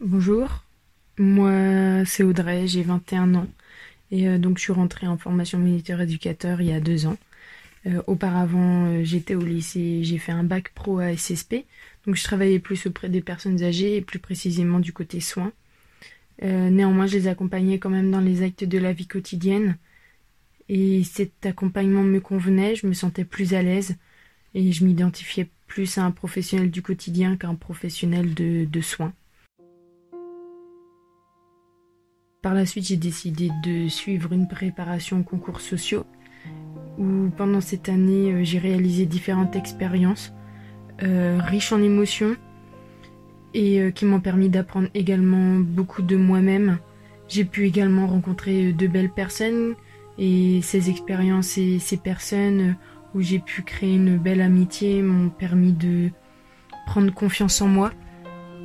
Bonjour, moi c'est Audrey, j'ai 21 ans et euh, donc je suis rentrée en formation militaire éducateur il y a deux ans. Euh, auparavant euh, j'étais au lycée, j'ai fait un bac pro à SSP, donc je travaillais plus auprès des personnes âgées et plus précisément du côté soins. néanmoins je les accompagnais quand même dans les actes de la vie quotidienne et cet accompagnement me convenait, je me sentais plus à l'aise et je m'identifiais plus à un professionnel du quotidien qu'à un professionnel de soins. Par la suite, j'ai décidé de suivre une préparation aux concours sociaux où pendant cette année, euh, j'ai réalisé différentes expériences euh, riches en émotions et euh, qui m'ont permis d'apprendre également beaucoup de moi-même. J'ai pu également rencontrer de belles personnes et ces expériences et ces personnes où j'ai pu créer une belle amitié m'ont permis de prendre confiance en moi.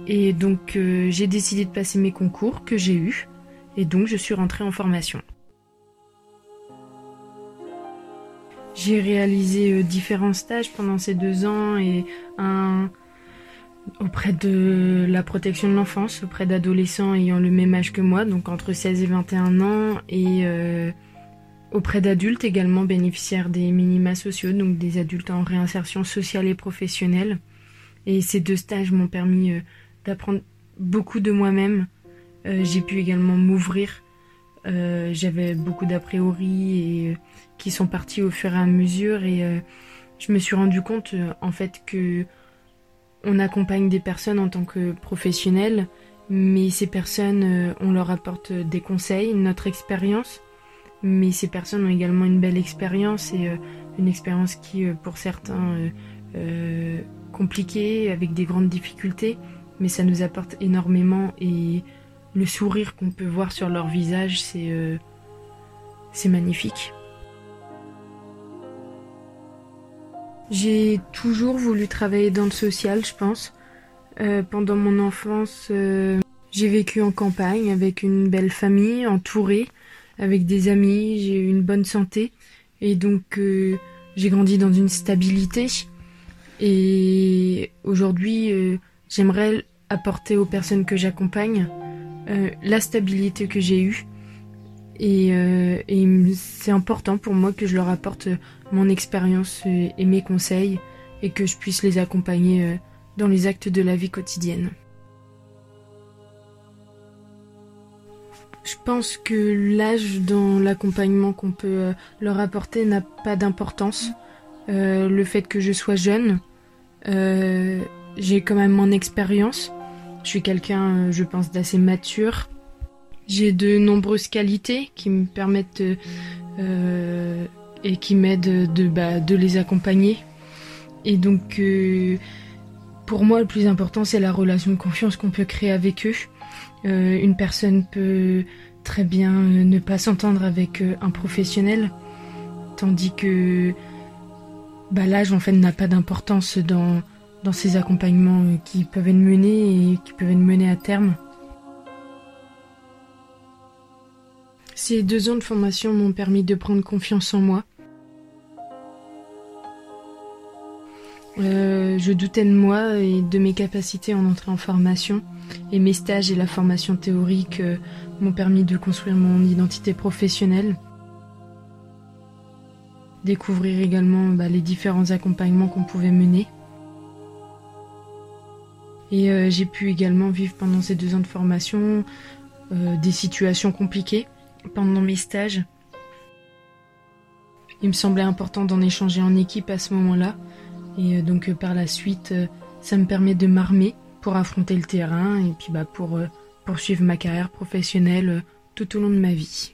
Et donc j'ai décidé de passer mes concours que j'ai eus et donc je suis rentrée en formation. J'ai réalisé euh, différents stages pendant ces deux ans et un auprès de la protection de l'enfance, auprès d'adolescents ayant le même âge que moi, donc entre 16 et 21 ans, et euh, auprès d'adultes également bénéficiaires des minima sociaux, donc des adultes en réinsertion sociale et professionnelle. Et ces deux stages m'ont permis euh, d'apprendre beaucoup de moi-même, euh, j'ai pu également m'ouvrir. Euh, j'avais beaucoup d'a priori et euh, qui sont partis au fur et à mesure et je me suis rendu compte en fait que on accompagne des personnes en tant que professionnels, mais ces personnes, on leur apporte des conseils, notre expérience, mais ces personnes ont également une belle expérience et une expérience qui, pour certains, euh, compliquée, avec des grandes difficultés, mais ça nous apporte énormément et le sourire qu'on peut voir sur leur visage, c'est euh, c'est magnifique. J'ai toujours voulu travailler dans le social, je pense. Euh, pendant mon enfance, euh, j'ai vécu en campagne avec une belle famille, entourée, avec des amis, j'ai eu une bonne santé. Et donc, j'ai grandi dans une stabilité. Et aujourd'hui, j'aimerais apporter aux personnes que j'accompagne euh, la stabilité que j'ai eue. Et, euh, c'est important pour moi que je leur apporte mon expérience et mes conseils et que je puisse les accompagner euh, dans les actes de la vie quotidienne. Je pense que l'âge dans l'accompagnement qu'on peut leur apporter n'a pas d'importance. le fait que je sois jeune, j'ai quand même mon expérience je suis quelqu'un, euh, je pense, d'assez mature. J'ai de nombreuses qualités qui me permettent euh, et qui m'aident de, bah, de les accompagner. Et donc, euh, pour moi, le plus important, c'est la relation de confiance qu'on peut créer avec eux. une personne peut très bien ne pas s'entendre avec un professionnel, tandis que bah, l'âge, en fait, n'a pas d'importance dans dans ces accompagnements euh, qui peuvent être menés et qui peuvent être menés à terme. Ces deux ans de formation m'ont permis de prendre confiance en moi. Euh, je doutais de moi et de mes capacités en entrée en formation et mes stages et la formation théorique euh, m'ont permis de construire mon identité professionnelle. Découvrir également bah, les différents accompagnements qu'on pouvait mener. Et euh, j'ai pu également vivre pendant ces deux ans de formation euh, des situations compliquées pendant mes stages. Il me semblait important d'en échanger en équipe à ce moment-là. Et euh, donc par la suite, ça me permet de m'armer pour affronter le terrain et puis bah, pour poursuivre ma carrière professionnelle tout au long de ma vie.